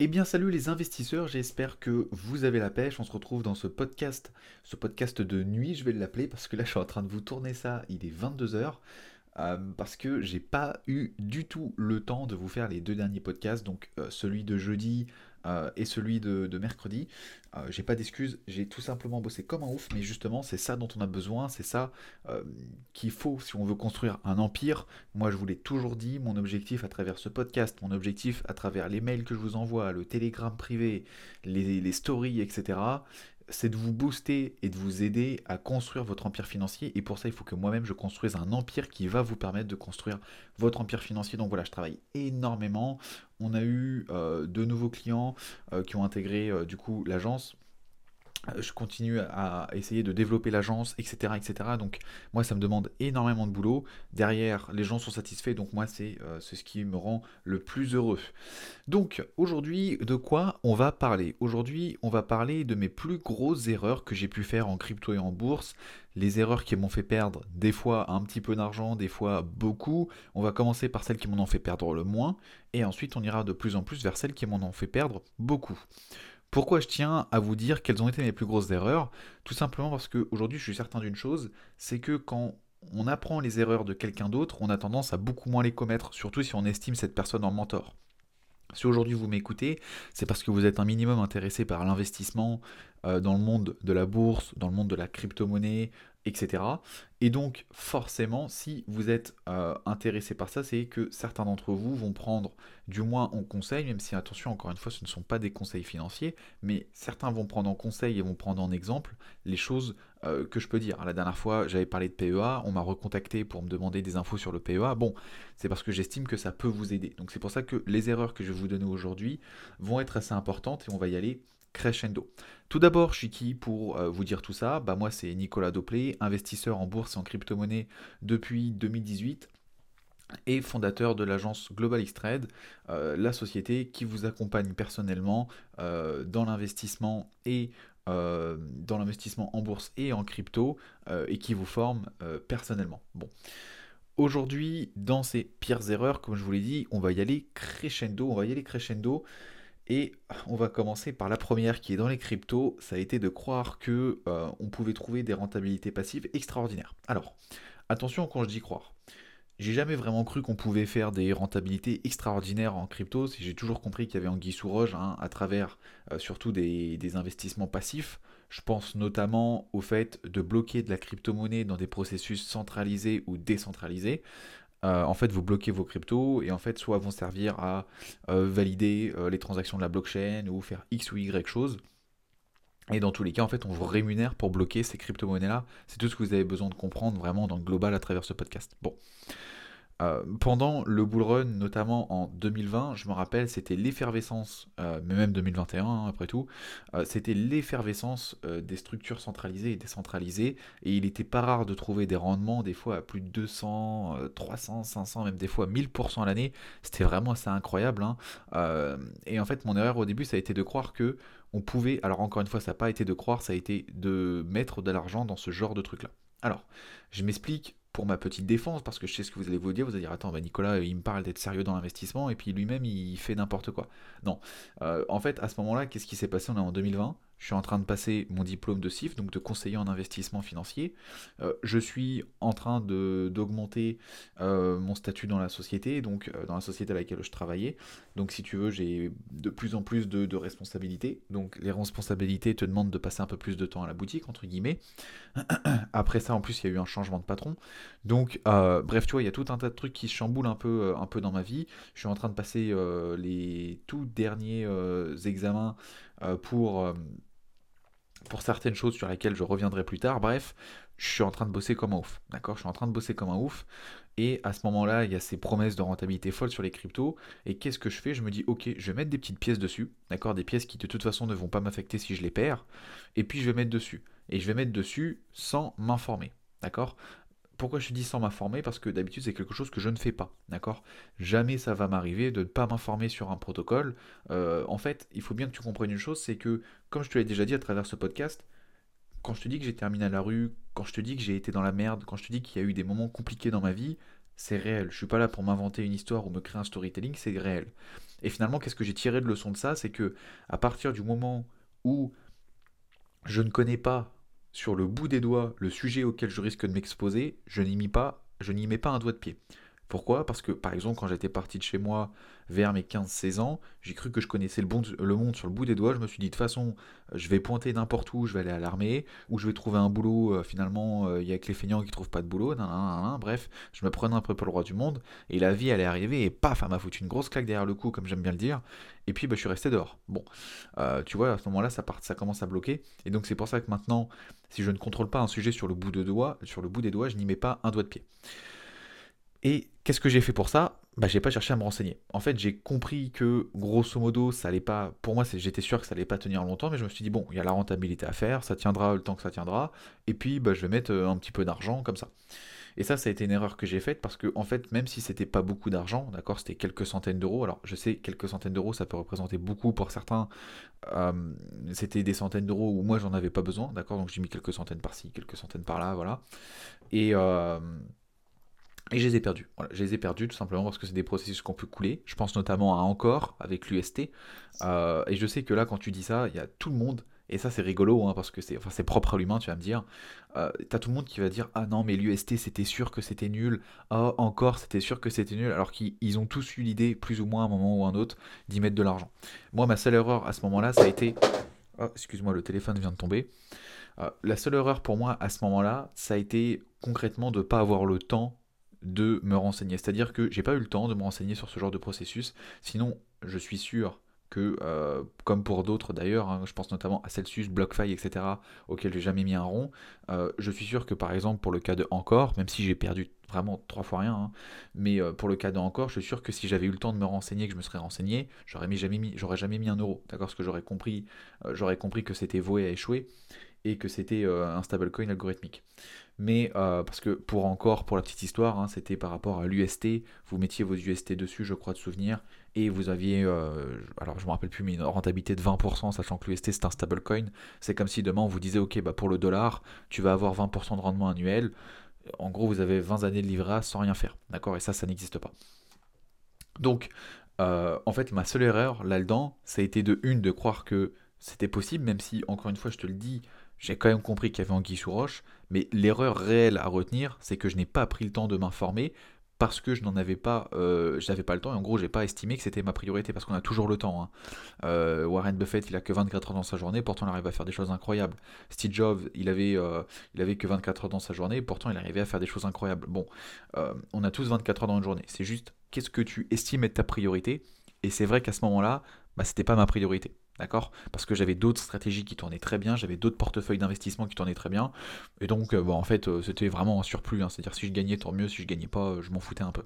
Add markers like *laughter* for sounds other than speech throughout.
Eh bien salut les investisseurs, j'espère que vous avez la pêche. On se retrouve dans ce podcast, ce podcast de nuit, je vais l'appeler parce que là je suis en train de vous tourner ça, il est 22h. Euh, parce que j'ai pas eu du tout le temps de vous faire les deux derniers podcasts, donc euh, celui de jeudi euh, et celui de, mercredi. j'ai pas d'excuses, j'ai tout simplement bossé comme un ouf, mais justement c'est ça dont on a besoin, c'est ça qu'il faut si on veut construire un empire. Moi je vous l'ai toujours dit, mon objectif à travers ce podcast, mon objectif à travers les mails que je vous envoie, le télégramme privé, les, les stories, etc c'est de vous booster et de vous aider à construire votre empire financier. Et pour ça, il faut que moi-même, je construise un empire qui va vous permettre de construire votre empire financier. Donc voilà, je travaille énormément. On a eu euh, de nouveaux clients euh, qui ont intégré euh, du coup l'agence je continue à essayer de développer l'agence, etc., etc. Donc moi, ça me demande énormément de boulot. Derrière, les gens sont satisfaits, donc moi, c'est euh, ce qui me rend le plus heureux. Donc aujourd'hui, de quoi on va parler? Aujourd'hui, on va parler de mes plus grosses erreurs que j'ai pu faire en crypto et en bourse. Les erreurs qui m'ont fait perdre des fois un petit peu d'argent, des fois beaucoup. On va commencer par celles qui m'en ont fait perdre le moins, et ensuite on ira de plus en plus vers celles qui m'en ont fait perdre beaucoup. Pourquoi je tiens à vous dire quelles ont été mes plus grosses erreurs? Tout simplement parce qu'aujourd'hui, je suis certain d'une chose, c'est que quand on apprend les erreurs de quelqu'un d'autre, on a tendance à beaucoup moins les commettre, surtout si on estime cette personne en mentor. Si aujourd'hui vous m'écoutez, c'est parce que vous êtes un minimum intéressé par l'investissement euh, dans le monde de la bourse, dans le monde de la crypto-monnaie, etc. Et donc forcément, si vous êtes euh, intéressé par ça, c'est que certains d'entre vous vont prendre, du moins en conseil, même si attention, encore une fois, ce ne sont pas des conseils financiers, mais certains vont prendre en conseil et vont prendre en exemple les choses euh, que je peux dire. La dernière fois, j'avais parlé de PEA, on m'a recontacté pour me demander des infos sur le PEA. Bon, c'est parce que j'estime que ça peut vous aider. Donc c'est pour ça que les erreurs que je vais vous donner aujourd'hui vont être assez importantes et on va y aller crescendo. Tout d'abord, je suis qui pour euh, vous dire tout ça? Bah moi c'est Nicolas Doplé, investisseur en bourse et en crypto-monnaie depuis 2018 et fondateur de l'agence Global X Trade, euh, la société qui vous accompagne personnellement euh, dans l'investissement et dans l'investissement en bourse et en crypto et qui vous forme personnellement. Bon. Aujourd'hui, dans ces pires erreurs, comme je vous l'ai dit, on va y aller crescendo. Et on va commencer par la première qui est dans les cryptos, ça a été de croire que euh, on pouvait trouver des rentabilités passives extraordinaires. Alors, attention quand je dis croire. J'ai jamais vraiment cru qu'on pouvait faire des rentabilités extraordinaires en crypto. J'ai toujours compris qu'il y avait anguille sous roche hein, à travers euh, surtout des, des, investissements passifs. Je pense notamment au fait de bloquer de la crypto-monnaie dans des processus centralisés ou décentralisés. Euh, en fait, vous bloquez vos cryptos et en fait, soit vont servir à euh, valider euh, les transactions de la blockchain ou faire X ou Y chose. Et dans tous les cas, en fait, on vous rémunère pour bloquer ces crypto-monnaies-là. C'est tout ce que vous avez besoin de comprendre vraiment dans le global à travers ce podcast. Bon. Euh, pendant le bull run, notamment en 2020, je me rappelle, c'était l'effervescence, euh, mais même 2021 hein, après tout, euh, c'était l'effervescence des structures centralisées et décentralisées, et il n'était pas rare de trouver des rendements des fois à plus de 200, 300, 500, même des fois 1000% à l'année. C'était vraiment assez incroyable. Hein. et en fait, mon erreur au début, ça a été de croire que on pouvait, alors encore une fois, ça n'a pas été de croire, ça a été de mettre de l'argent dans ce genre de truc-là. Alors, je m'explique pour ma petite défense, parce que je sais ce que vous allez vous dire, vous allez dire, attends, bah Nicolas, il me parle d'être sérieux dans l'investissement, et puis lui-même, il fait n'importe quoi. Non. Euh, en fait, à ce moment-là, qu'est-ce qui s'est passé? On est en 2020, je suis en train de passer mon diplôme de CIF, donc de conseiller en investissement financier. Euh, je suis en train d'augmenter euh, mon statut dans la société, donc euh, dans la société à laquelle je travaillais. Donc si tu veux, j'ai de plus en plus de, responsabilités. Donc les responsabilités te demandent de passer un peu plus de temps à la boutique, entre guillemets. *clears throat* Après ça, en plus, il y a eu un changement de patron. Donc bref, tu vois, il y a tout un tas de trucs qui se chamboulent un peu, un peu dans ma vie. Je suis en train de passer les tout derniers examens pour pour certaines choses sur lesquelles je reviendrai plus tard. Bref, je suis en train de bosser comme un ouf. D'accord? Je suis en train de bosser comme un ouf. Et à ce moment-là, il y a ces promesses de rentabilité folle sur les cryptos. Et qu'est-ce que je fais? Je me dis, ok, je vais mettre des petites pièces dessus. D'accord? Des pièces qui de toute façon ne vont pas m'affecter si je les perds. Et puis je vais mettre dessus. Et je vais mettre dessus sans m'informer. D'accord? Pourquoi je dis sans m'informer? Parce que d'habitude c'est quelque chose que je ne fais pas, d'accord? Jamais ça va m'arriver de ne pas m'informer sur un protocole. Euh, en fait, il faut bien que tu comprennes une chose, c'est que, comme je te l'ai déjà dit à travers ce podcast, quand je te dis que j'ai terminé à la rue, quand je te dis que j'ai été dans la merde, quand je te dis qu'il y a eu des moments compliqués dans ma vie, c'est réel. Je suis pas là pour m'inventer une histoire ou me créer un storytelling, c'est réel. Et finalement, qu'est-ce que j'ai tiré de leçon de ça? C'est que à partir du moment où je ne connais pas sur le bout des doigts le sujet auquel je risque de m'exposer, je n'y mets pas, un doigt de pied. Pourquoi? Parce que, par exemple, quand j'étais parti de chez moi vers mes 15-16 ans, j'ai cru que je connaissais le, monde sur le bout des doigts. Je me suis dit, de toute façon, euh, je vais pointer n'importe où, je vais aller à l'armée, ou je vais trouver un boulot. Euh, finalement, euh, il y a que les feignants qui trouvent pas de boulot. bref, je me prenais un peu pour le roi du monde. Et la vie, elle est arrivée, et paf, elle m'a foutu une grosse claque derrière le cou, comme j'aime bien le dire. Et puis, bah, je suis resté dehors. Bon, tu vois, à ce moment-là, ça commence à bloquer. Et donc, c'est pour ça que maintenant, si je ne contrôle pas un sujet sur le bout de doigt, sur le bout des doigts, je n'y mets pas un doigt de pied. Et qu'est-ce que j'ai fait pour ça? Bah, j'ai pas cherché à me renseigner. En fait, j'ai compris que grosso modo, ça allait pas. Pour moi, j'étais sûr que ça allait pas tenir longtemps, mais je me suis dit bon, il y a la rentabilité à faire, ça tiendra le temps que ça tiendra, et puis bah, je vais mettre euh, un petit peu d'argent comme ça. Et ça, ça a été une erreur que j'ai faite parce que, en fait, même si c'était pas beaucoup d'argent, d'accord, c'était quelques centaines d'euros. Alors, je sais, quelques centaines d'euros, ça peut représenter beaucoup pour certains. Euh, c'était des centaines d'euros où moi, j'en avais pas besoin, d'accord, donc j'ai mis quelques centaines par-ci, quelques centaines par-là, voilà. Et. Euh, et je les ai perdus. Je les ai perdus tout simplement parce que c'est des processus qu'on peut couler. Je pense notamment à Encore avec l'UST. Euh, et je sais que là, quand tu dis ça, il y a tout le monde. Et ça, c'est rigolo hein, parce que c'est enfin, propre à l'humain, tu vas me dire. Euh, T'as tout le monde qui va dire Ah non, mais l'UST c'était sûr que c'était nul. Ah, encore c'était sûr que c'était nul. Alors qu'ils ont tous eu l'idée, plus ou moins à un moment ou un autre, d'y mettre de l'argent. Moi, ma seule erreur à ce moment-là, ça a été. Oh, excuse-moi, le téléphone vient de tomber. Euh, la seule erreur pour moi à ce moment-là, ça a été concrètement de ne pas avoir le temps de me renseigner. C'est-à-dire que j'ai pas eu le temps de me renseigner sur ce genre de processus. Sinon, je suis sûr que, euh, comme pour d'autres d'ailleurs, hein, je pense notamment à Celsius, BlockFi, etc., auxquels j'ai jamais mis un rond, euh, je suis sûr que par exemple pour le cas de Encore, même si j'ai perdu vraiment trois fois rien, hein, mais euh, pour le cas de Encore, je suis sûr que si j'avais eu le temps de me renseigner, que je me serais renseigné, j'aurais jamais mis, jamais mis un euro, d'accord, parce que j'aurais compris, j'aurais compris que c'était voué à échouer et que c'était un stablecoin algorithmique. Mais euh, parce que pour encore, pour la petite histoire, hein, c'était par rapport à l'UST, vous mettiez vos UST dessus, je crois, de souvenir, et vous aviez, euh, alors je me rappelle plus, mais une rentabilité de 20%, sachant que l'UST c'est un stablecoin, c'est comme si demain on vous disait, ok, bah pour le dollar, tu vas avoir 20% de rendement annuel, en gros vous avez 20 années de livret sans rien faire, d'accord, et ça, ça n'existe pas. Donc, euh, en fait, ma seule erreur là-dedans, ça a été de une, de croire que c'était possible, même si, encore une fois, je te le dis, j'ai quand même compris qu'il y avait Anguille sous roche, mais l'erreur réelle à retenir, c'est que je n'ai pas pris le temps de m'informer parce que je n'en avais pas, euh, j'avais pas le temps et en gros j'ai pas estimé que c'était ma priorité parce qu'on a toujours le temps. Hein. Euh, Warren Buffett il a que 24 heures dans sa journée, pourtant il arrive à faire des choses incroyables. Steve Jobs il avait, euh, il avait que 24 heures dans sa journée, pourtant il arrivait à faire des choses incroyables. Bon, on a tous 24 heures dans une journée. C'est juste qu'est-ce que tu estimes être ta priorité? Et c'est vrai qu'à ce moment-là, bah, c'était pas ma priorité. D'accord? Parce que j'avais d'autres stratégies qui tournaient très bien, j'avais d'autres portefeuilles d'investissement qui tournaient très bien. Et donc, euh, en fait, euh, c'était vraiment un surplus. Hein. C'est-à-dire, si je gagnais, tant mieux. Si je gagnais pas, je m'en foutais un peu.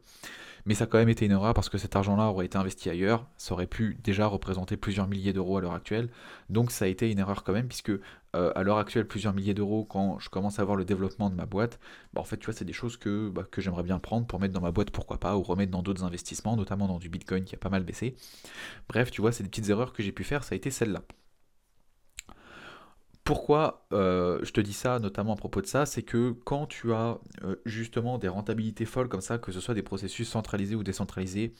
Mais ça a quand même été une erreur parce que cet argent-là aurait été investi ailleurs. Ça aurait pu déjà représenter plusieurs milliers d'euros à l'heure actuelle. Donc, ça a été une erreur quand même, puisque euh, à l'heure actuelle, plusieurs milliers d'euros, quand je commence à voir le développement de ma boîte, bah, en fait, tu vois, c'est des choses que, bah, que j'aimerais bien prendre pour mettre dans ma boîte, pourquoi pas, ou remettre dans d'autres investissements, notamment dans du Bitcoin qui a pas mal baissé. Bref, tu vois, c'est des petites erreurs que j'ai pu faire, ça a été celle-là. Pourquoi euh, je te dis ça, notamment à propos de ça, c'est que quand tu as euh, justement des rentabilités folles comme ça, que ce soit des processus centralisés ou décentralisés,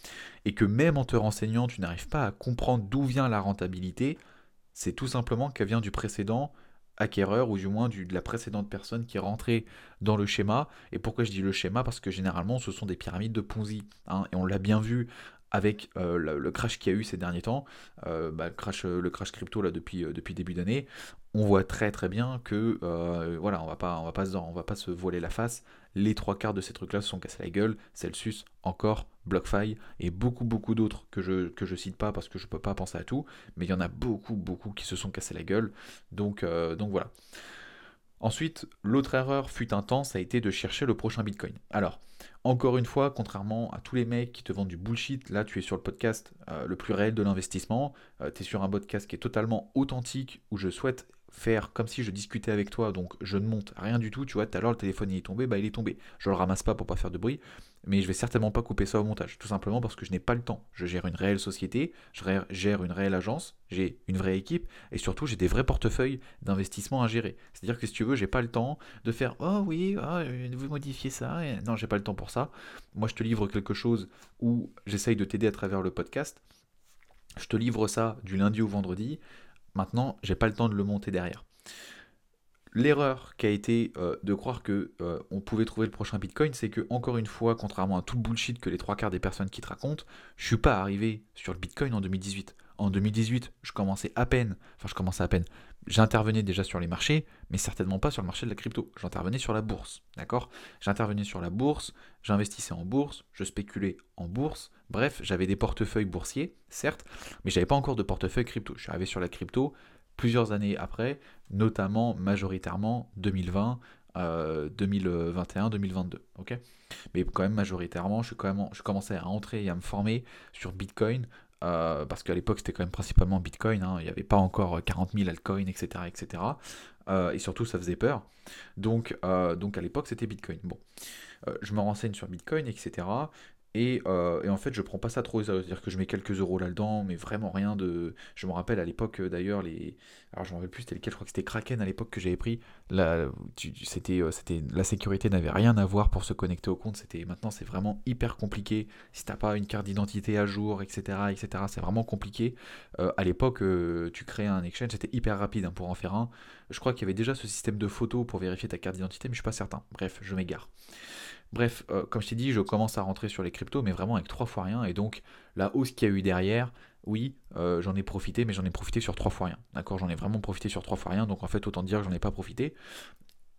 et que même en te renseignant, tu n'arrives pas à comprendre d'où vient la rentabilité, c'est tout simplement qu'elle vient du précédent acquéreur ou du moins de la précédente personne qui est rentrée dans le schéma. Et pourquoi je dis le schéma? Parce que généralement ce sont des pyramides de Ponzi. Hein, et on l'a bien vu avec euh, le, crash qu'il y a eu ces derniers temps, bah, le, crash, crypto là, depuis, depuis début d'année, on voit très très bien que voilà, on va pas, on va pas se, on va pas se voiler la face. Les trois quarts de ces trucs-là se sont cassés la gueule. Celsius, encore, BlockFi et beaucoup beaucoup d'autres que je que cite pas parce que je peux pas penser à tout, mais il y en a beaucoup beaucoup qui se sont cassés la gueule. Donc donc voilà. Ensuite, l'autre erreur fut temps, ça a été de chercher le prochain Bitcoin. Alors, encore une fois, contrairement à tous les mecs qui te vendent du bullshit, là tu es sur le podcast euh, le plus réel de l'investissement, euh, tu es sur un podcast qui est totalement authentique, où je souhaite faire comme si je discutais avec toi, donc je ne monte rien du tout, tu vois, tout à l'heure le téléphone il est tombé, bah il est tombé. Je le ramasse pas pour pas faire de bruit, mais je vais certainement pas couper ça au montage, tout simplement parce que je n'ai pas le temps. Je gère une réelle société, je gère une réelle agence, j'ai une vraie équipe, et surtout j'ai des vrais portefeuilles d'investissement à gérer. C'est-à-dire que si tu veux, j'ai pas le temps de faire oh oui, oh, vous modifiez ça, non j'ai pas le temps pour ça. Moi je te livre quelque chose où j'essaye de t'aider à travers le podcast. Je te livre ça du lundi au vendredi. Maintenant, j'ai pas le temps de le monter derrière. L'erreur qui a été euh, de croire que euh, on pouvait trouver le prochain Bitcoin, c'est que encore une fois, contrairement à tout le bullshit que les trois quarts des personnes qui te racontent, je suis pas arrivé sur le Bitcoin en 2018. En 2018, je commençais à peine, enfin je commençais à peine, j'intervenais déjà sur les marchés, mais certainement pas sur le marché de la crypto. J'intervenais sur la bourse, d'accord? J'intervenais sur la bourse, j'investissais en bourse, je spéculais en bourse. Bref, j'avais des portefeuilles boursiers, certes, mais j'avais pas encore de portefeuille crypto. Je suis arrivé sur la crypto plusieurs années après, notamment majoritairement 2020, 2021, 2022. ok? Mais quand même majoritairement, je, commençais à entrer et à me former sur Bitcoin euh, parce qu'à l'époque c'était quand même principalement Bitcoin, hein. il n'y avait pas encore 40 000 altcoins, etc. etc. Euh, et surtout ça faisait peur. Donc, euh, donc à l'époque c'était Bitcoin. Bon, je me renseigne sur Bitcoin, etc. Euh, et, en fait, je prends pas ça trop C'est-à-dire que je mets quelques euros là-dedans, mais vraiment rien de. Je me rappelle à l'époque, euh, d'ailleurs, les. Alors, je me rappelle plus c'était lequel, je crois que c'était Kraken à l'époque que j'avais pris. C'était, euh, c'était... La sécurité n'avait rien à voir pour se connecter au compte. C'était... Maintenant, c'est vraiment hyper compliqué. Si t'as pas une carte d'identité à jour, etc., etc., c'est vraiment compliqué. à l'époque, tu créais un exchange, c'était hyper rapide hein, pour en faire un. Je crois qu'il y avait déjà ce système de photos pour vérifier ta carte d'identité, mais je suis pas certain. Bref, je m'égare. Bref, euh, comme je t'ai dit, je commence à rentrer sur les cryptos, mais vraiment avec trois fois rien. Et donc, la hausse qu'il y a eu derrière, oui, euh, j'en ai profité, mais j'en ai profité sur trois fois rien. D'accord J'en ai vraiment profité sur trois fois rien. Donc, en fait, autant dire que j'en ai pas profité.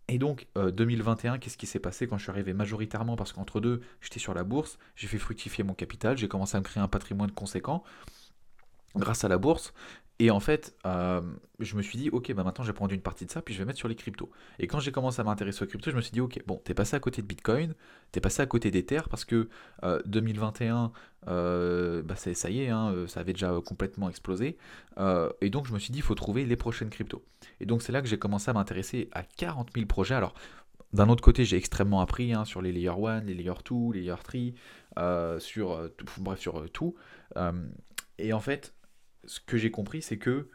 Et donc, 2021, euh, qu'est-ce qui s'est passé quand je suis arrivé majoritairement? Parce qu'entre deux, j'étais sur la bourse, j'ai fait fructifier mon capital, j'ai commencé à me créer un patrimoine conséquent grâce à la bourse. Et en fait, euh, je me suis dit, ok, bah maintenant je vais prendre une partie de ça, puis je vais mettre sur les cryptos. Et quand j'ai commencé à m'intéresser aux cryptos, je me suis dit, ok, bon, t'es passé à côté de Bitcoin, t'es passé à côté d'Ether, parce que 2021, euh, bah ça y est, hein, ça avait déjà complètement explosé. Euh, et donc je me suis dit, il faut trouver les prochaines cryptos. Et donc c'est là que j'ai commencé à m'intéresser à 40 000 projets. Alors, d'un autre côté, j'ai extrêmement appris hein, sur les Layer 1, les Layer 2, les Layer 3, sur, bref, sur tout. et en fait, ce que j'ai compris, c'est que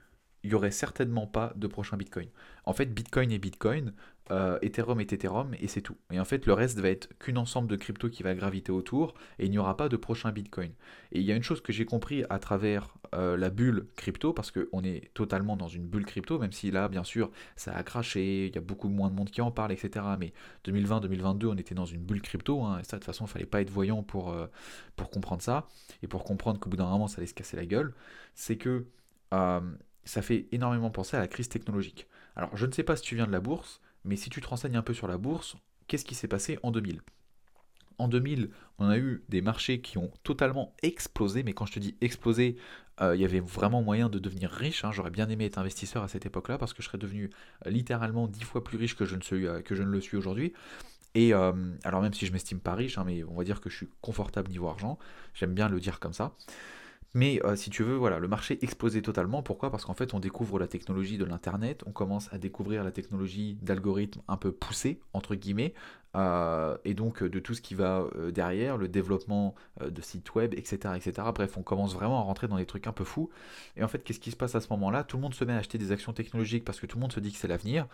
il aurait certainement pas de prochain Bitcoin. En fait, Bitcoin est Bitcoin, euh, Ethereum est Ethereum, et c'est tout. Et en fait, le reste va être qu'une ensemble de cryptos qui va graviter autour, et il n'y aura pas de prochain Bitcoin. Et il y a une chose que j'ai compris à travers euh, la bulle crypto, parce qu'on est totalement dans une bulle crypto, même si là, bien sûr, ça a craché, il y a beaucoup moins de monde qui en parle, etc. Mais 2020-2022, on était dans une bulle crypto, hein, et ça, de toute façon, il fallait pas être voyant pour, euh, pour comprendre ça, et pour comprendre qu'au bout d'un moment, ça allait se casser la gueule. C'est que ça fait énormément penser à la crise technologique. Alors, je ne sais pas si tu viens de la bourse, mais si tu te renseignes un peu sur la bourse, qu'est-ce qui s'est passé en 2000 En 2000, on a eu des marchés qui ont totalement explosé, mais quand je te dis explosé, euh, il y avait vraiment moyen de devenir riche. Hein. J'aurais bien aimé être investisseur à cette époque-là parce que je serais devenu euh, littéralement dix fois plus riche que je ne, suis, euh, que je ne le suis aujourd'hui. Et alors même si je m'estime pas riche, hein, mais on va dire que je suis confortable niveau argent, j'aime bien le dire comme ça. Mais euh, si tu veux, voilà, le marché explosait totalement. Pourquoi? Parce qu'en fait, on découvre la technologie de l'Internet, on commence à découvrir la technologie d'algorithmes un peu poussés, entre guillemets, euh, et donc de tout ce qui va euh, derrière, le développement de sites web, etc., etc. Bref, on commence vraiment à rentrer dans des trucs un peu fous. Et en fait, qu'est-ce qui se passe à ce moment-là? Tout le monde se met à acheter des actions technologiques parce que tout le monde se dit que c'est l'avenir.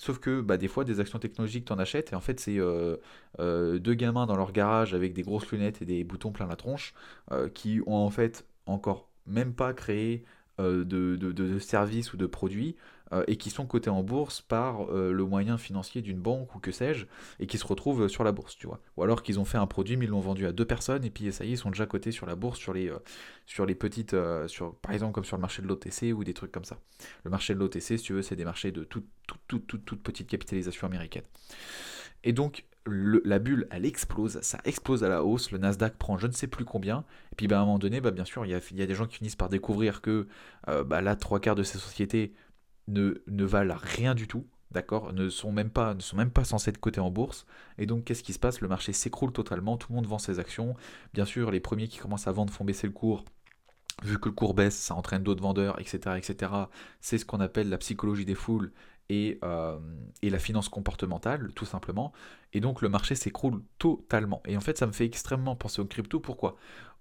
Sauf que bah, des fois, des actions technologiques, t'en achètes, et en fait, c'est deux gamins dans leur garage avec des grosses lunettes et des boutons plein la tronche qui ont en fait encore même pas créé euh, de, services ou de produits euh, et qui sont cotés en bourse par euh, le moyen financier d'une banque ou que sais-je et qui se retrouvent sur la bourse, tu vois. Ou alors qu'ils ont fait un produit mais ils l'ont vendu à deux personnes et puis ça y est, ils sont déjà cotés sur la bourse sur les, sur les petites, sur, par exemple comme sur le marché de l'OTC ou des trucs comme ça. Le marché de l'OTC, si tu veux, c'est des marchés de toute, toute, toute, toute petite capitalisation américaine. Et donc, la bulle, elle explose, ça explose à la hausse, le Nasdaq prend je ne sais plus combien, et puis bah, à un moment donné, bah, bien sûr, il y a, des gens qui finissent par découvrir que euh, bah, là, trois quarts de ces sociétés ne, valent rien du tout, d'accord, ne sont même pas, censées être cotées en bourse, et donc qu'est-ce qui se passe? Le marché s'écroule totalement, tout le monde vend ses actions, bien sûr, les premiers qui commencent à vendre font baisser le cours, vu que le cours baisse, ça entraîne d'autres vendeurs, etc. etc. C'est ce qu'on appelle la psychologie des foules et, euh, et, la finance comportementale, tout simplement. Et donc le marché s'écroule totalement. Et en fait, ça me fait extrêmement penser aux crypto. Pourquoi?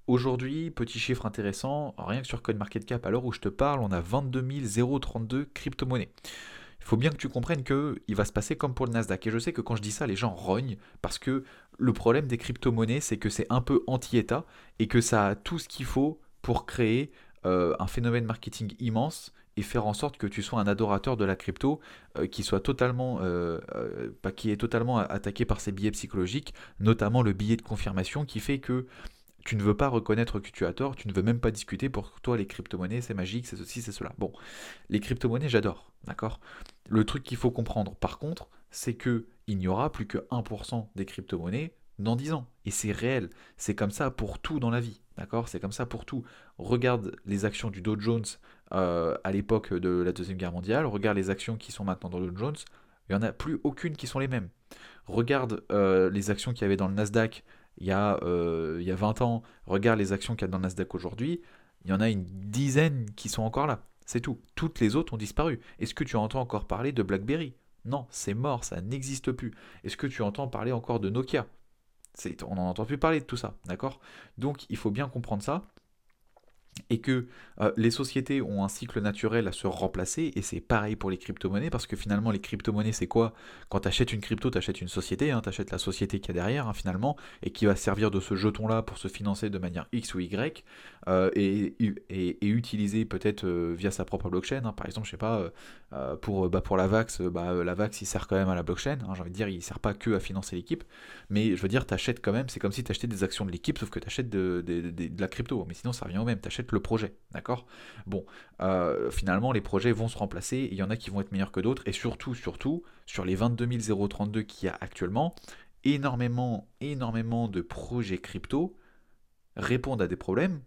Aujourd'hui, petit chiffre intéressant, rien que sur CoinMarketCap, à l'heure où je te parle, on a 22 032 crypto-monnaies. Il faut bien que tu comprennes qu'il va se passer comme pour le Nasdaq. Et je sais que quand je dis ça, les gens rognent parce que le problème des crypto-monnaies, c'est que c'est un peu anti-État et que ça a tout ce qu'il faut pour créer euh, un phénomène marketing immense et faire en sorte que tu sois un adorateur de la crypto euh, qui soit totalement euh, qui est totalement attaqué par ces billets psychologiques, notamment le billet de confirmation qui fait que tu ne veux pas reconnaître que tu as tort, tu ne veux même pas discuter pour toi les crypto-monnaies, c'est magique, c'est ceci, c'est cela. Bon, les crypto-monnaies, j'adore, d'accord? Le truc qu'il faut comprendre par contre, c'est que il n'y aura plus que 1% des crypto-monnaies dans 10 ans. Et c'est réel. C'est comme ça pour tout dans la vie. D'accord? C'est comme ça pour tout. Regarde les actions du Dow Jones euh, à l'époque de la Deuxième Guerre mondiale. Regarde les actions qui sont maintenant dans le Dow Jones. Il n'y en a plus aucune qui sont les mêmes. Regarde euh, les actions qu'il y avait dans le Nasdaq il y, a, euh, il y a 20 ans. Regarde les actions qu'il y a dans Nasdaq aujourd'hui. Il y en a une dizaine qui sont encore là. C'est tout. Toutes les autres ont disparu. Est-ce que tu entends encore parler de BlackBerry? Non, c'est mort, ça n'existe plus. Est-ce que tu entends parler encore de Nokia? On n'en entend plus parler de tout ça, d'accord? Donc il faut bien comprendre ça et que euh, les sociétés ont un cycle naturel à se remplacer, et c'est pareil pour les crypto-monnaies, parce que finalement les crypto-monnaies c'est quoi? Quand tu achètes une crypto, tu achètes une société, hein, tu achètes la société qui est derrière hein, finalement, et qui va servir de ce jeton-là pour se financer de manière X ou Y, euh, et, et, utiliser peut-être euh, via sa propre blockchain, hein. par exemple, je sais pas, pour, bah, pour la VAX, bah, la VAX il sert quand même à la blockchain, j'ai envie de dire, il sert pas que à financer l'équipe, mais je veux dire, tu achètes quand même, c'est comme si tu achetais des actions de l'équipe, sauf que tu achètes de, de, la crypto, mais sinon ça revient au même, tu achètes le projet, d'accord? Bon, euh, finalement, les projets vont se remplacer, il y en a qui vont être meilleurs que d'autres, et surtout, surtout, sur les 22 032 qu'il y a actuellement, énormément, énormément de projets crypto répondent à des problèmes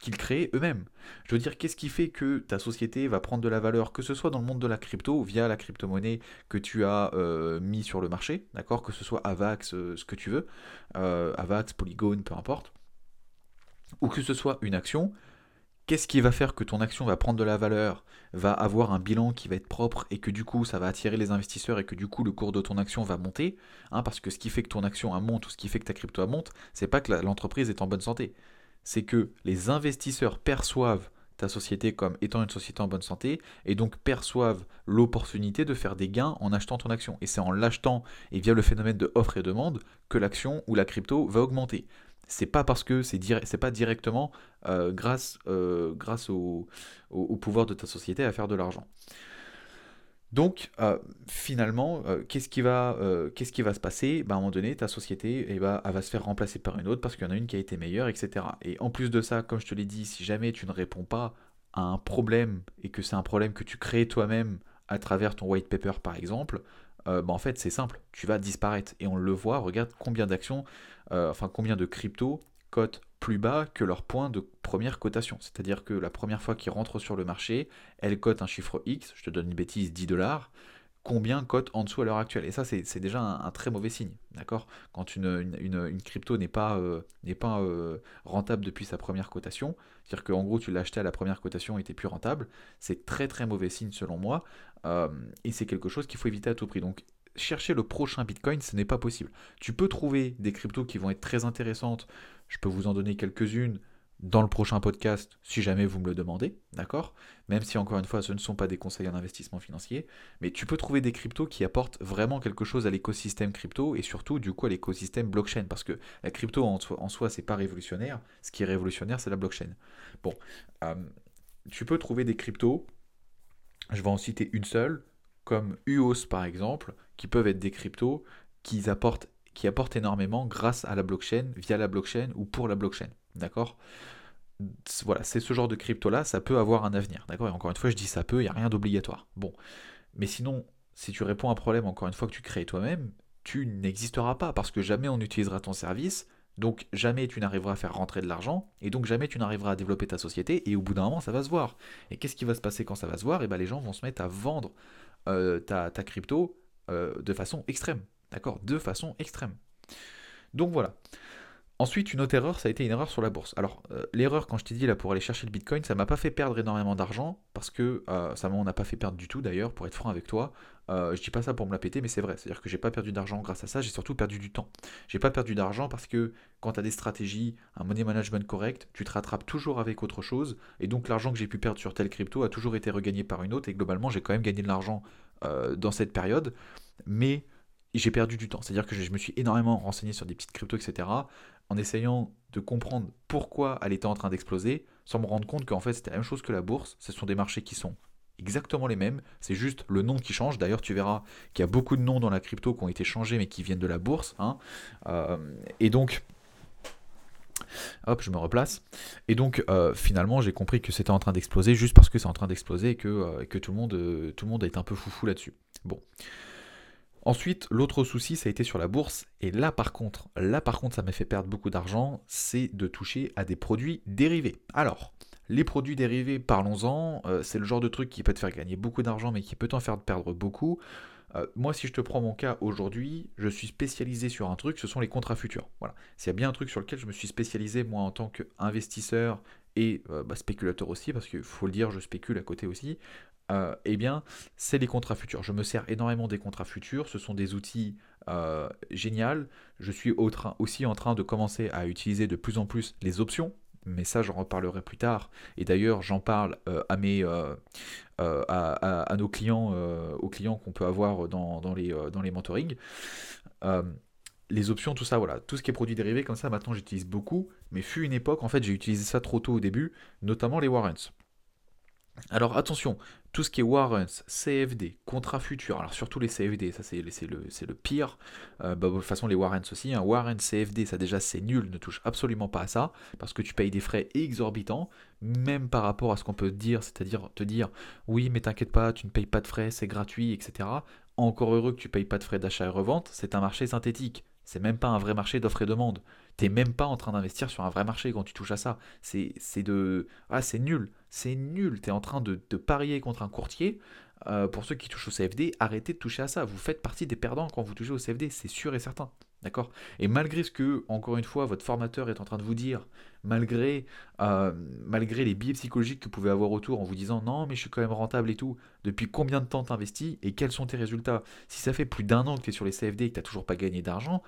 qu'ils créent eux-mêmes. Je veux dire, qu'est-ce qui fait que ta société va prendre de la valeur, que ce soit dans le monde de la crypto, via la crypto-monnaie que tu as euh, mis sur le marché, d'accord? Que ce soit Avax, euh, ce que tu veux, Avax, Polygon, peu importe, ou que ce soit une action, Qu'est-ce qui va faire que ton action va prendre de la valeur, va avoir un bilan qui va être propre et que du coup ça va attirer les investisseurs et que du coup le cours de ton action va monter? Hein, Parce que ce qui fait que ton action monte ou ce qui fait que ta crypto monte, c'est pas que l'entreprise est en bonne santé. C'est que les investisseurs perçoivent ta société comme étant une société en bonne santé et donc perçoivent l'opportunité de faire des gains en achetant ton action. Et c'est en l'achetant et via le phénomène de offre et demande que l'action ou la crypto va augmenter c'est pas parce que c'est pas directement euh, grâce, euh, grâce au, pouvoir de ta société à faire de l'argent. Donc euh, finalement, qu'est-ce qui va qu'est-ce qui va se passer? Bah, À un moment donné, ta société eh bah, elle va se faire remplacer par une autre parce qu'il y en a une qui a été meilleure, etc. Et en plus de ça, comme je te l'ai dit, si jamais tu ne réponds pas à un problème et que c'est un problème que tu crées toi-même à travers ton white paper par exemple, bah, en fait c'est simple, tu vas disparaître. Et on le voit, regarde combien d'actions euh, enfin combien de cryptos cotent plus bas que leur point de première cotation. C'est-à-dire que la première fois qu'ils rentrent sur le marché, elles cotent un chiffre X, je te donne une bêtise, 10 dollars, combien cotent en dessous à l'heure actuelle? Et ça, c'est déjà un, très mauvais signe, d'accord? Quand une, crypto n'est pas, euh, euh, rentable depuis sa première cotation, c'est-à-dire qu'en gros, tu l'as acheté à la première cotation et plus rentable, c'est très très mauvais signe selon moi, et c'est quelque chose qu'il faut éviter à tout prix. Donc chercher le prochain Bitcoin, ce n'est pas possible. Tu peux trouver des cryptos qui vont être très intéressantes. Je peux vous en donner quelques-unes dans le prochain podcast si jamais vous me le demandez, d'accord? Même si encore une fois ce ne sont pas des conseils en investissement financier, mais tu peux trouver des cryptos qui apportent vraiment quelque chose à l'écosystème crypto et surtout du coup à l'écosystème blockchain parce que la crypto en soi, en soi c'est pas révolutionnaire, ce qui est révolutionnaire c'est la blockchain. Bon, euh, tu peux trouver des cryptos, je vais en citer une seule, comme UOS par exemple, qui peuvent être des cryptos qui apportent, qui apportent énormément grâce à la blockchain, via la blockchain ou pour la blockchain. D'accord? Voilà, c'est ce genre de crypto-là, ça peut avoir un avenir. D'accord? Et encore une fois, je dis ça peut, il n'y a rien d'obligatoire. Bon. Mais sinon, si tu réponds à un problème, encore une fois, que tu crées toi-même, tu n'existeras pas parce que jamais on utilisera ton service. Donc jamais tu n'arriveras à faire rentrer de l'argent, et donc jamais tu n'arriveras à développer ta société, et au bout d'un moment ça va se voir. Et qu'est-ce qui va se passer quand ça va se voir? Et eh bien les gens vont se mettre à vendre euh, ta, ta, crypto euh, de façon extrême. D'accord? De façon extrême. Donc voilà. Ensuite, une autre erreur, ça a été une erreur sur la bourse. Alors, euh, l'erreur, quand je t'ai dit là pour aller chercher le bitcoin, ça m'a pas fait perdre énormément d'argent, parce que euh, ça m'en a pas fait perdre du tout d'ailleurs, pour être franc avec toi. Euh, je dis pas ça pour me la péter, mais c'est vrai. C'est-à-dire que j'ai pas perdu d'argent grâce à ça, j'ai surtout perdu du temps. J'ai pas perdu d'argent parce que quand tu as des stratégies, un money management correct, tu te rattrapes toujours avec autre chose, et donc l'argent que j'ai pu perdre sur telle crypto a toujours été regagné par une autre, et globalement, j'ai quand même gagné de l'argent dans cette période, mais j'ai perdu du temps. C'est-à-dire que je me suis énormément renseigné sur des petites cryptos, etc en essayant de comprendre pourquoi elle était en train d'exploser, sans me rendre compte qu'en fait c'était la même chose que la bourse, ce sont des marchés qui sont exactement les mêmes, c'est juste le nom qui change. D'ailleurs, tu verras qu'il y a beaucoup de noms dans la crypto qui ont été changés mais qui viennent de la bourse. Hein. Euh, et donc, hop, je me replace. Et donc, euh, finalement, j'ai compris que c'était en train d'exploser juste parce que c'est en train d'exploser et que, euh, tout, le monde, tout le monde est un peu foufou là-dessus. Bon. Ensuite, l'autre souci, ça a été sur la bourse. Et là, par contre, là, par contre, ça m'a fait perdre beaucoup d'argent, c'est de toucher à des produits dérivés. Alors, les produits dérivés, parlons-en. Euh, c'est le genre de truc qui peut te faire gagner beaucoup d'argent, mais qui peut t'en faire perdre beaucoup. Euh, moi, si je te prends mon cas aujourd'hui, je suis spécialisé sur un truc, ce sont les contrats futurs. Voilà. A bien un truc sur lequel je me suis spécialisé, moi, en tant qu'investisseur et euh, bah, spéculateur aussi, parce qu'il faut le dire, je spécule à côté aussi, euh, eh bien, c'est les contrats futurs. Je me sers énormément des contrats futurs. Ce sont des outils euh, géniaux. Je suis aussi en train de commencer à utiliser de plus en plus les options. Mais ça, j'en reparlerai plus tard. Et d'ailleurs, j'en parle euh, à, nos clients, aux clients qu'on peut avoir dans, dans les, dans les mentorings les options, tout ça, voilà, tout ce qui est produit dérivé comme ça, maintenant j'utilise beaucoup, mais fut une époque, en fait, j'ai utilisé ça trop tôt au début, notamment les warrants. Alors attention, tout ce qui est warrants, CFD, contrats futurs, alors surtout les CFD, ça c'est le, pire. Euh, bah, de toute façon, les warrants aussi. Un hein. CFD, ça déjà c'est nul, ne touche absolument pas à ça, parce que tu payes des frais exorbitants, même par rapport à ce qu'on peut dire, c'est-à-dire te dire oui, mais t'inquiète pas, tu ne payes pas de frais, c'est gratuit, etc. Encore heureux que tu payes pas de frais d'achat et revente, c'est un marché synthétique. C'est même pas un vrai marché d'offres et demande. T'es même pas en train d'investir sur un vrai marché quand tu touches à ça. Ah, c'est nul. C'est nul. Tu es en train de, parier contre un courtier. Euh, pour ceux qui touchent au CFD, arrêtez de toucher à ça. Vous faites partie des perdants quand vous touchez au CFD, c'est sûr et certain. D'accord? Et malgré ce que, encore une fois, votre formateur est en train de vous dire, malgré, euh, malgré les biais psychologiques que vous pouvez avoir autour en vous disant non, mais je suis quand même rentable et tout, depuis combien de temps tu investis et quels sont tes résultats? Si ça fait plus d'un an que tu es sur les CFD et que tu n'as toujours pas gagné d'argent,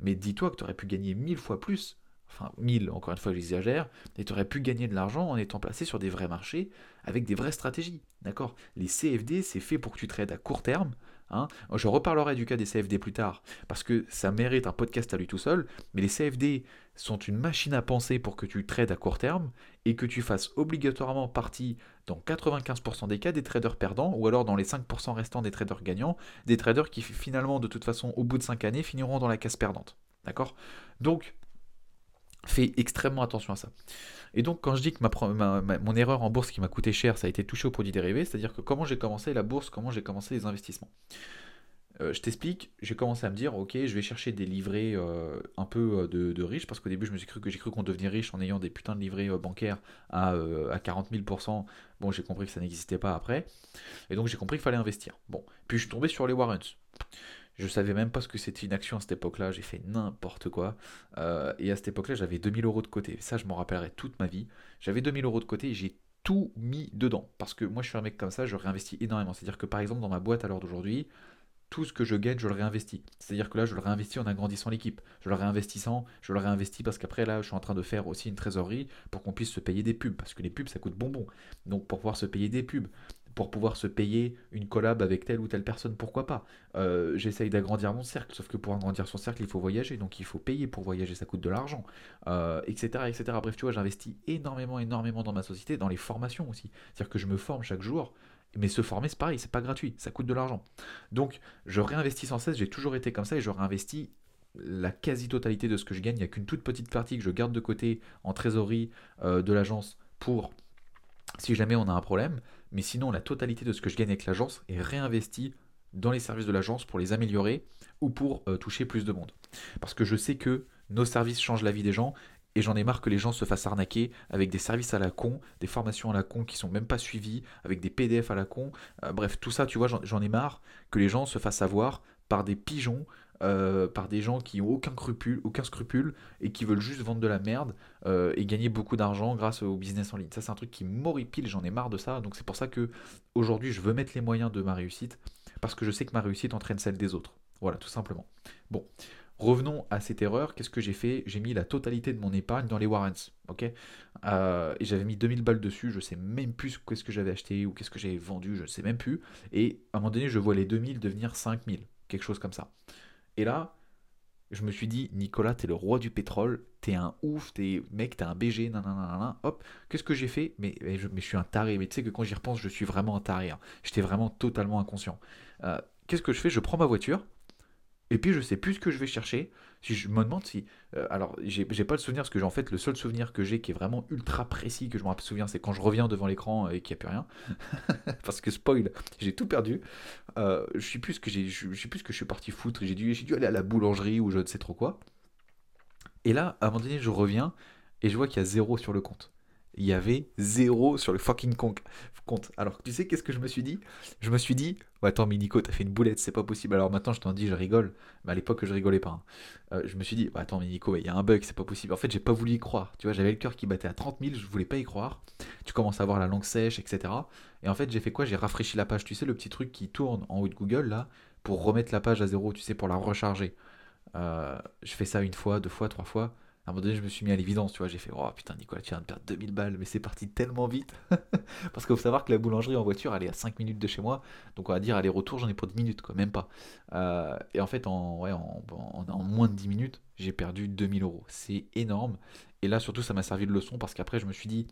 mais dis-toi que tu aurais pu gagner mille fois plus, enfin mille, encore une fois j'exagère, et tu aurais pu gagner de l'argent en étant placé sur des vrais marchés avec des vraies stratégies. D'accord? Les CFD, c'est fait pour que tu trades à court terme, Hein. Je reparlerai du cas des CFD plus tard, parce que ça mérite un podcast à lui tout seul, mais les CFD sont une machine à penser pour que tu trades à court terme et que tu fasses obligatoirement partie, dans 95% des cas, des traders perdants, ou alors dans les 5% restants des traders gagnants, des traders qui finalement, de toute façon, au bout de 5 années, finiront dans la case perdante. D'accord? Donc, fais extrêmement attention à ça. Et donc, quand je dis que ma, mon erreur en bourse qui m'a coûté cher, ça a été touché aux produits dérivés, c'est-à-dire que comment j'ai commencé la bourse, comment j'ai commencé les investissements. Euh, je t'explique, j'ai commencé à me dire, ok, je vais chercher des livrets euh, un peu euh, de, riches, parce qu'au début, je me suis cru que j'ai cru qu'on devenait riche en ayant des putains de livrets bancaires à, à 40 000%. Bon, j'ai compris que ça n'existait pas après. Et donc, j'ai compris qu'il fallait investir. Bon, puis je suis tombé sur les warrants. Je savais même pas ce que c'était une action à cette époque-là, j'ai fait n'importe quoi. Euh, et à cette époque-là, j'avais 2000 euros de côté. Ça, je m'en rappellerai toute ma vie. J'avais 2000 euros de côté et j'ai tout mis dedans. Parce que moi, je suis un mec comme ça, je réinvestis énormément. C'est-à-dire que par exemple, dans ma boîte à l'heure d'aujourd'hui, tout ce que je gagne, je le réinvestis. C'est-à-dire que là, je le réinvestis en agrandissant l'équipe. Je le réinvestissant, je le réinvestis parce qu'après, là, je suis en train de faire aussi une trésorerie pour qu'on puisse se payer des pubs. Parce que les pubs, ça coûte bonbon. Donc, pour pouvoir se payer des pubs, pour pouvoir se payer une collab avec telle ou telle personne, pourquoi pas euh, J'essaye d'agrandir mon cercle, sauf que pour agrandir son cercle, il faut voyager, donc il faut payer pour voyager, ça coûte de l'argent, etc., euh, etc. Bref, tu vois, j'investis énormément, énormément dans ma société, dans les formations aussi. C'est-à-dire que je me forme chaque jour, mais se former, c'est pareil, c'est pas gratuit, ça coûte de l'argent. Donc, je réinvestis sans cesse, j'ai toujours été comme ça et je réinvestis la quasi-totalité de ce que je gagne. Il n'y a qu'une toute petite partie que je garde de côté en trésorerie euh, de l'agence pour si jamais on a un problème mais sinon la totalité de ce que je gagne avec l'agence est réinvesti dans les services de l'agence pour les améliorer ou pour euh, toucher plus de monde. Parce que je sais que nos services changent la vie des gens et j'en ai marre que les gens se fassent arnaquer avec des services à la con, des formations à la con qui sont même pas suivies, avec des PDF à la con. Euh, bref, tout ça, tu vois, j'en ai marre que les gens se fassent avoir par des pigeons euh, par des gens qui ont aucun scrupule, aucun scrupule et qui veulent juste vendre de la merde euh, et gagner beaucoup d'argent grâce au business en ligne. Ça, c'est un truc qui m'horripile, j'en ai marre de ça. Donc, c'est pour ça que aujourd'hui, je veux mettre les moyens de ma réussite parce que je sais que ma réussite entraîne celle des autres. Voilà, tout simplement. Bon, Revenons à cette erreur. Qu'est-ce que j'ai fait? J'ai mis la totalité de mon épargne dans les warrants. ok? Euh, et j'avais mis 2000 balles dessus. Je sais même plus qu'est-ce que j'avais acheté ou qu'est-ce que j'avais vendu. Je ne sais même plus. Et à un moment donné, je vois les 2000 devenir 5000. Quelque chose comme ça. Et là, je me suis dit, Nicolas, t'es le roi du pétrole. T'es un ouf. T'es mec, t'es un BG. Nanana, hop. Qu'est-ce que j'ai fait? Mais, je, suis un taré. Mais tu sais que quand j'y repense, je suis vraiment un taré. Hein. J'étais vraiment totalement inconscient. Euh, qu'est-ce que je fais? Je prends ma voiture. Et puis je sais plus ce que je vais chercher. Si je me demande si. Euh, alors, j'ai pas le souvenir, parce que en fait, le seul souvenir que j'ai qui est vraiment ultra précis, que je me souviens, c'est quand je reviens devant l'écran et qu'il n'y a plus rien. *laughs* parce que spoil, j'ai tout perdu. Euh, je sais plus ce que j'ai. Je sais plus ce que je suis parti foutre. J'ai dû, dû aller à la boulangerie ou je ne sais trop quoi. Et là, à un moment donné, je reviens et je vois qu'il y a zéro sur le compte il y avait zéro sur le fucking compte. Alors, tu sais, qu'est-ce que je me suis dit? Je me suis dit, attends, mais t'as fait une boulette, c'est pas possible. Alors maintenant, je t'en dis, je rigole, mais à l'époque, je rigolais pas. Hein. Euh, je me suis dit, attends, mais il y a un bug, c'est pas possible. En fait, j'ai pas voulu y croire. Tu vois, j'avais le cœur qui battait à 30 000, je voulais pas y croire. Tu commences à voir la langue sèche, etc. Et en fait, j'ai fait quoi? J'ai rafraîchi la page. Tu sais, le petit truc qui tourne en haut de Google, là, pour remettre la page à zéro, tu sais, pour la recharger. Euh, je fais ça une fois, deux fois, trois fois. À un moment donné, je me suis mis à l'évidence, tu vois, j'ai fait, oh putain, Nicolas, tu viens de perdre 2000 balles, mais c'est parti tellement vite. *laughs* Parce qu'il faut savoir que la boulangerie en voiture, elle est à 5 minutes de chez moi, donc on va dire aller-retour, j'en ai pour 10 minutes, quoi, même pas. Euh, et en fait, en, ouais, en, moins de 10 minutes, j'ai perdu 2000 euros. C'est énorme. Et là, surtout, ça m'a servi de leçon parce qu'après, je me suis dit,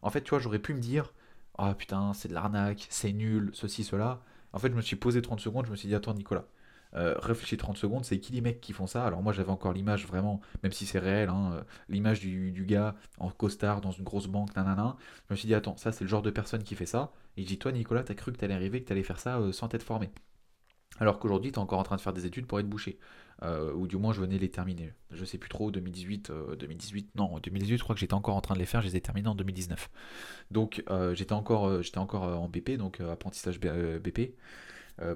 en fait, tu vois, j'aurais pu me dire, ah putain, c'est de l'arnaque, c'est nul, ceci, cela. En fait, je me suis posé 30 secondes, je me suis dit, attends, Nicolas, euh, réfléchis 30 secondes, c'est qui les mecs qui font ça? Alors moi j'avais encore l'image vraiment, même si c'est réel, hein, euh, l'image du, gars en costard dans une grosse banque, nanana. Je me suis dit, attends, ça c'est le genre de personne qui fait ça. Et je dis, toi Nicolas, t'as cru que t'allais arriver, que t'allais faire ça euh, sans t'être formé. Alors qu'aujourd'hui, t'es encore en train de faire des études pour être bouché. ou du moins, je venais les terminer. Je sais plus trop, 2018, 2018, non, 2018, je crois que j'étais encore en train de les faire, je les ai terminés en 2019. Donc, j'étais encore, j'étais encore en BP, donc apprentissage BP,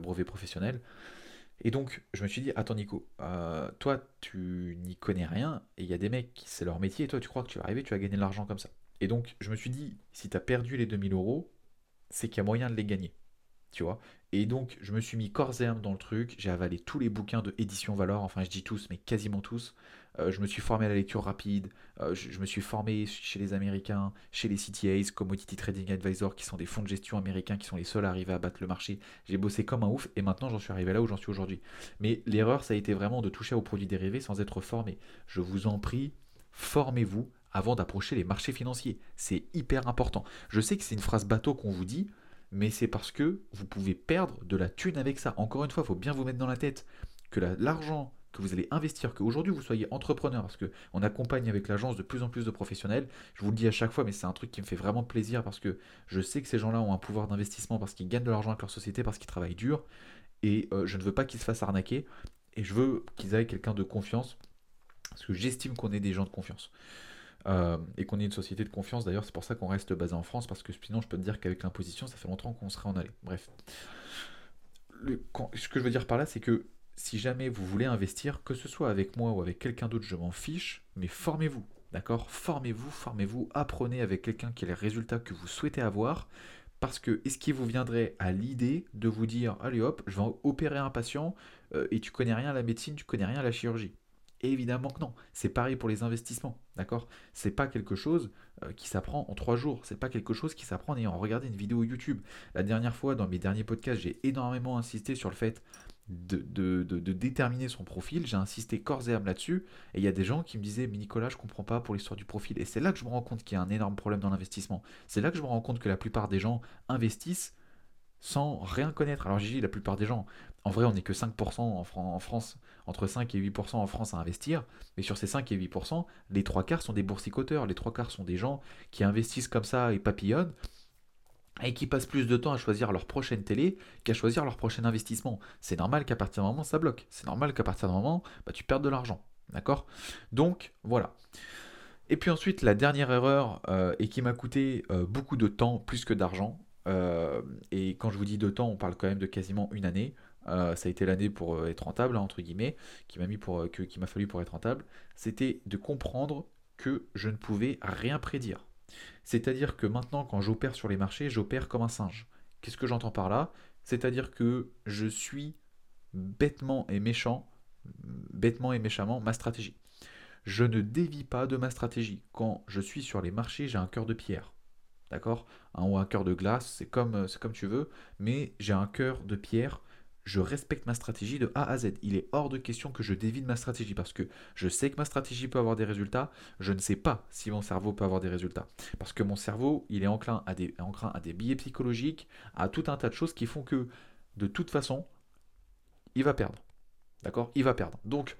brevet professionnel. Et donc, je me suis dit, attends Nico, euh, toi, tu n'y connais rien, et il y a des mecs c'est leur métier, et toi, tu crois que tu vas arriver, tu vas gagner de l'argent comme ça. Et donc, je me suis dit, si tu as perdu les 2000 euros, c'est qu'il y a moyen de les gagner. Tu vois Et donc, je me suis mis corps et âme dans le truc, j'ai avalé tous les bouquins de Édition Valor, enfin, je dis tous, mais quasiment tous. Euh, je me suis formé à la lecture rapide, euh, je, me suis formé chez les Américains, chez les CTAs, Commodity Trading Advisor, qui sont des fonds de gestion américains qui sont les seuls à arriver à battre le marché. J'ai bossé comme un ouf et maintenant j'en suis arrivé là où j'en suis aujourd'hui. Mais l'erreur, ça a été vraiment de toucher aux produits dérivés sans être formé. Je vous en prie, formez-vous avant d'approcher les marchés financiers. C'est hyper important. Je sais que c'est une phrase bateau qu'on vous dit, mais c'est parce que vous pouvez perdre de la thune avec ça. Encore une fois, il faut bien vous mettre dans la tête que l'argent que vous allez investir, qu'aujourd'hui vous soyez entrepreneur, parce qu'on accompagne avec l'agence de plus en plus de professionnels. Je vous le dis à chaque fois, mais c'est un truc qui me fait vraiment plaisir parce que je sais que ces gens-là ont un pouvoir d'investissement parce qu'ils gagnent de l'argent avec leur société, parce qu'ils travaillent dur. Et euh, je ne veux pas qu'ils se fassent arnaquer. Et je veux qu'ils aient quelqu'un de confiance. Parce que j'estime qu'on est des gens de confiance. Euh, et qu'on ait une société de confiance. D'ailleurs, c'est pour ça qu'on reste basé en France, parce que sinon, je peux te dire qu'avec l'imposition, ça fait longtemps qu'on serait en allé. Bref. ce que je veux dire par là, c'est que si jamais vous voulez investir, que ce soit avec moi ou avec quelqu'un d'autre, je m'en fiche, mais formez-vous, d'accord? Formez-vous, formez-vous, apprenez avec quelqu'un qui a les résultats que vous souhaitez avoir, parce que est-ce qu'il vous viendrait à l'idée de vous dire, allez hop, je vais opérer un patient euh, et tu connais rien à la médecine, tu connais rien à la chirurgie? Évidemment que non. C'est pareil pour les investissements, d'accord? C'est pas quelque chose euh, qui s'apprend en trois jours. C'est pas quelque chose qui s'apprend en ayant regardé une vidéo YouTube. La dernière fois, dans mes derniers podcasts, j'ai énormément insisté sur le fait de, de, déterminer son profil. J'ai insisté corps et âme là-dessus. Et il y a des gens qui me disaient, mais Nicolas, je comprends pas pour l'histoire du profil. Et c'est là que je me rends compte qu'il y a un énorme problème dans l'investissement. C'est là que je me rends compte que la plupart des gens investissent sans rien connaître. Alors j'ai dit la plupart des gens, en vrai on n'est que 5% en, en, France, entre 5 et 8% en France à investir, mais sur ces 5 et 8%, les trois quarts sont des boursicoteurs, les trois quarts sont des gens qui investissent comme ça et papillonnent, et qui passent plus de temps à choisir leur prochaine télé qu'à choisir leur prochain investissement. C'est normal qu'à partir d'un moment, ça bloque. C'est normal qu'à partir d'un moment, bah, tu perdes de l'argent. D'accord? Donc, voilà. Et puis ensuite, la dernière erreur, euh, et qui m'a coûté euh, beaucoup de temps plus que d'argent, euh, et quand je vous dis de temps, on parle quand même de quasiment une année. ça a été l'année pour être rentable, hein, entre guillemets, qui m'a mis pour, que, qui m'a fallu pour être rentable, c'était de comprendre que je ne pouvais rien prédire. C'est-à-dire que maintenant, quand j'opère sur les marchés, j'opère comme un singe. Qu'est-ce que j'entends par là? C'est-à-dire que je suis bêtement et méchant, bêtement et méchamment ma stratégie. Je ne dévie pas de ma stratégie. Quand je suis sur les marchés, j'ai un cœur de pierre. D'accord? Ou un cœur de glace, c'est comme, comme tu veux, mais j'ai un cœur de pierre je respecte ma stratégie de A à Z. Il est hors de question que je dévie de ma stratégie parce que je sais que ma stratégie peut avoir des résultats, je ne sais pas si mon cerveau peut avoir des résultats. Parce que mon cerveau, il est enclin à des, enclin à des billets psychologiques, à tout un tas de choses qui font que, de toute façon, il va perdre. D'accord? Il va perdre. Donc,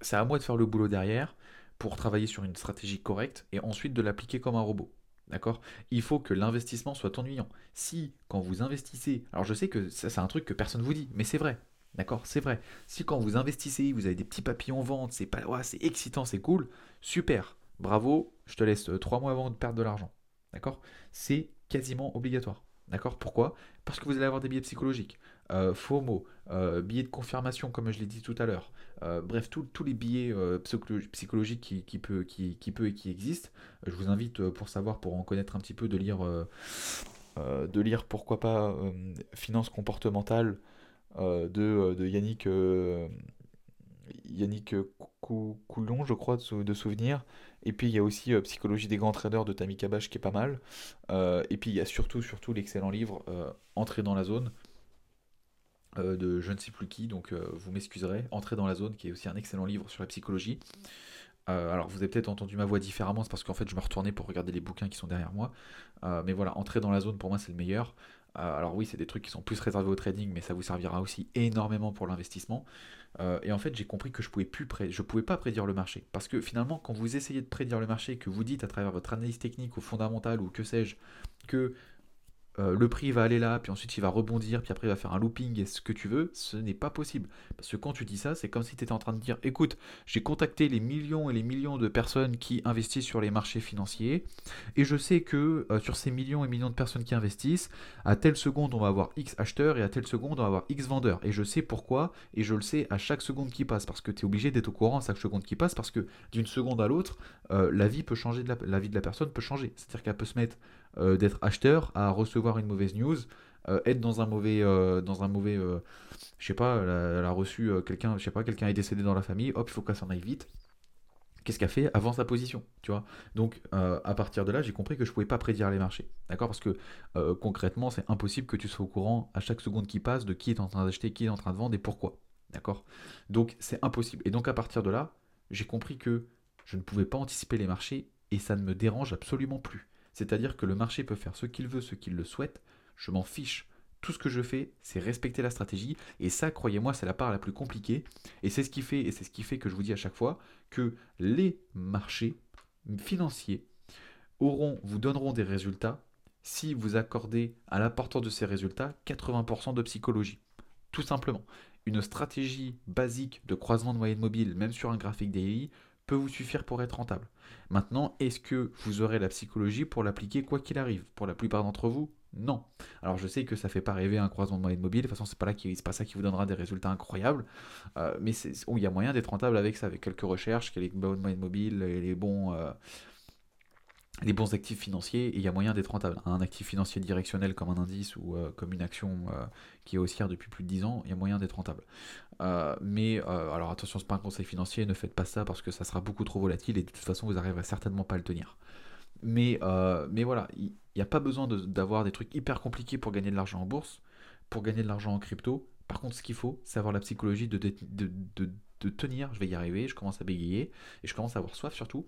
c'est à moi de faire le boulot derrière pour travailler sur une stratégie correcte et ensuite de l'appliquer comme un robot. D'accord? Il faut que l'investissement soit ennuyant. Si, quand vous investissez, alors je sais que ça, c'est un truc que personne ne vous dit, mais c'est vrai. D'accord? C'est vrai. Si quand vous investissez, vous avez des petits papiers en vente, c'est pas, ouais, c'est excitant, c'est cool, super, bravo, je te laisse euh, trois mois avant de perdre de l'argent. D'accord? C'est quasiment obligatoire. D'accord? Pourquoi? Parce que vous allez avoir des biais psychologiques. Euh, FOMO, euh, billets de confirmation, comme je l'ai dit tout à l'heure. Euh, bref, tous les billets psychologiques qui, qui, peut, et qui existent. Je vous invite, pour savoir, pour en connaître un petit peu, de lire, de lire pourquoi pas, Finance comportementale de, Yannick, Coulon, je crois, de, de souvenir. Et puis il y a aussi euh, Psychologie des grands traders de Tammy Kabash qui est pas mal. Euh, et puis il y a surtout, surtout l'excellent livre euh, Entrer dans la zone de je ne sais plus qui, donc vous m'excuserez. Entrer dans la zone qui est aussi un excellent livre sur la psychologie. alors vous avez peut-être entendu ma voix différemment, c'est parce qu'en fait je me retournais pour regarder les bouquins qui sont derrière moi. mais voilà, entrer dans la zone pour moi c'est le meilleur. alors oui, c'est des trucs qui sont plus réservés au trading, mais ça vous servira aussi énormément pour l'investissement. Euh, et en fait, j'ai compris que je pouvais plus je pouvais pas prédire le marché. Parce que finalement, quand vous essayez de prédire le marché, que vous dites à travers votre analyse technique ou fondamentale ou que sais-je, que euh, le prix va aller là, puis ensuite il va rebondir, puis après il va faire un looping et ce que tu veux, ce n'est pas possible. Parce que quand tu dis ça, c'est comme si tu étais en train de dire écoute, j'ai contacté les millions et les millions de personnes qui investissent sur les marchés financiers, et je sais que euh, sur ces millions et millions de personnes qui investissent, à telle seconde on va avoir X acheteurs et à telle seconde on va avoir X vendeurs. Et je sais pourquoi, et je le sais à chaque seconde qui passe, parce que tu es obligé d'être au courant à chaque seconde qui passe, parce que d'une seconde à l'autre, euh, la vie la vie de la personne peut changer. C'est-à-dire qu'elle peut se mettre euh, d'être acheteur à recevoir une mauvaise news, euh, être dans un mauvais, euh, dans un mauvais, je sais pas, elle a, reçu quelqu'un, je sais pas, quelqu'un est décédé dans la famille, hop, il faut qu'elle s'en aille vite. Qu'est-ce qu'elle fait avant sa position, tu vois? Donc à partir de là, j'ai compris que je pouvais pas prédire les marchés, d'accord? Parce que concrètement, c'est impossible que tu sois au courant à chaque seconde qui passe de qui est en train d'acheter, qui est en train de vendre et pourquoi, d'accord? Donc c'est impossible. Et donc à partir de là, j'ai compris que je ne pouvais pas anticiper les marchés et ça ne me dérange absolument plus. C'est-à-dire que le marché peut faire ce qu'il veut, ce qu'il le souhaite, je m'en fiche. Tout ce que je fais, c'est respecter la stratégie. Et ça, croyez-moi, c'est la part la plus compliquée. Et c'est ce qui fait, et c'est ce qui fait que je vous dis à chaque fois que les marchés financiers vous donneront des résultats si vous accordez à l'importance de ces résultats 80% de psychologie. Tout simplement. Une stratégie basique de croisement de moyenne mobile, même sur un graphique daily, peut vous suffire pour être rentable. Maintenant, est-ce que vous aurez la psychologie pour l'appliquer quoi qu'il arrive? Pour la plupart d'entre vous, non. Alors je sais que ça fait pas rêver un croisement de moyenne mobile, de toute façon c'est pas là qui, pas ça qui vous donnera des résultats incroyables, euh, mais il y a moyen d'être rentable avec ça, avec quelques recherches, les bonnes moyennes mobiles les bons, euh, les bons actifs financiers, et il y a moyen d'être rentable. Un actif financier directionnel comme un indice ou euh, comme une action euh, qui est haussière depuis plus de 10 ans, il y a moyen d'être rentable. Euh, mais alors attention, ce n'est pas un conseil financier, ne faites pas ça parce que ça sera beaucoup trop volatile et de toute façon vous n'arriverez certainement pas à le tenir. Mais, voilà, il n'y a pas besoin d'avoir des trucs hyper compliqués pour gagner de l'argent en bourse, pour gagner de l'argent en crypto. Par contre, ce qu'il faut, c'est avoir la psychologie de tenir, je vais y arriver, je commence à bégayer, et je commence à avoir soif surtout,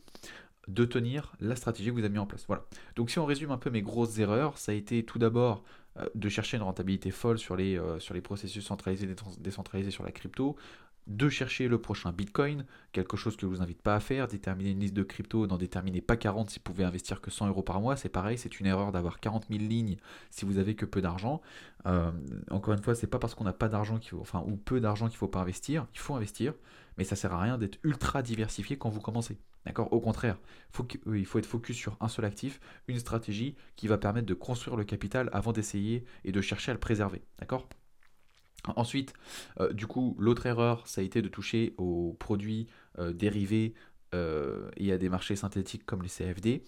de tenir la stratégie que vous avez mis en place. Voilà. Donc si on résume un peu mes grosses erreurs, ça a été tout d'abord euh, de chercher une rentabilité folle sur les, euh, processus centralisés et décentralisés sur la crypto, de chercher le prochain Bitcoin, quelque chose que je vous invite pas à faire, déterminer une liste de crypto, n'en déterminer pas 40 si vous pouvez investir que 100 euros par mois, c'est pareil, c'est une erreur d'avoir 40 000 lignes si vous avez que peu d'argent. Euh, encore une fois, c'est pas parce qu'on n'a pas d'argent qu'il faut, enfin ou peu d'argent qu'il faut pas investir, il faut investir, mais ça sert à rien d'être ultra diversifié quand vous commencez. Au contraire, il faut être focus sur un seul actif, une stratégie qui va permettre de construire le capital avant d'essayer et de chercher à le préserver. Ensuite, euh, du coup, l'autre erreur, ça a été de toucher aux produits euh, dérivés euh, et à des marchés synthétiques comme les CFD.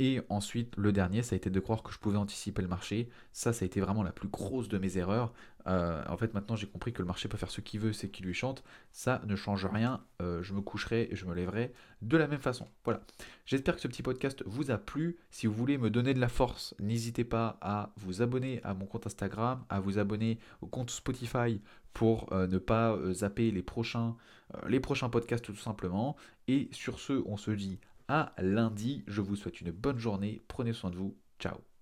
Et ensuite, le dernier, ça a été de croire que je pouvais anticiper le marché. Ça, ça a été vraiment la plus grosse de mes erreurs. Euh, en fait, maintenant, j'ai compris que le marché peut faire ce qu'il veut, c'est qu'il lui chante. Ça ne change rien. Euh, je me coucherai et je me lèverai de la même façon. Voilà. J'espère que ce petit podcast vous a plu. Si vous voulez me donner de la force, n'hésitez pas à vous abonner à mon compte Instagram, à vous abonner au compte Spotify pour euh, ne pas zapper les prochains, les prochains podcasts tout simplement. Et sur ce, on se dit à lundi. Je vous souhaite une bonne journée. Prenez soin de vous. Ciao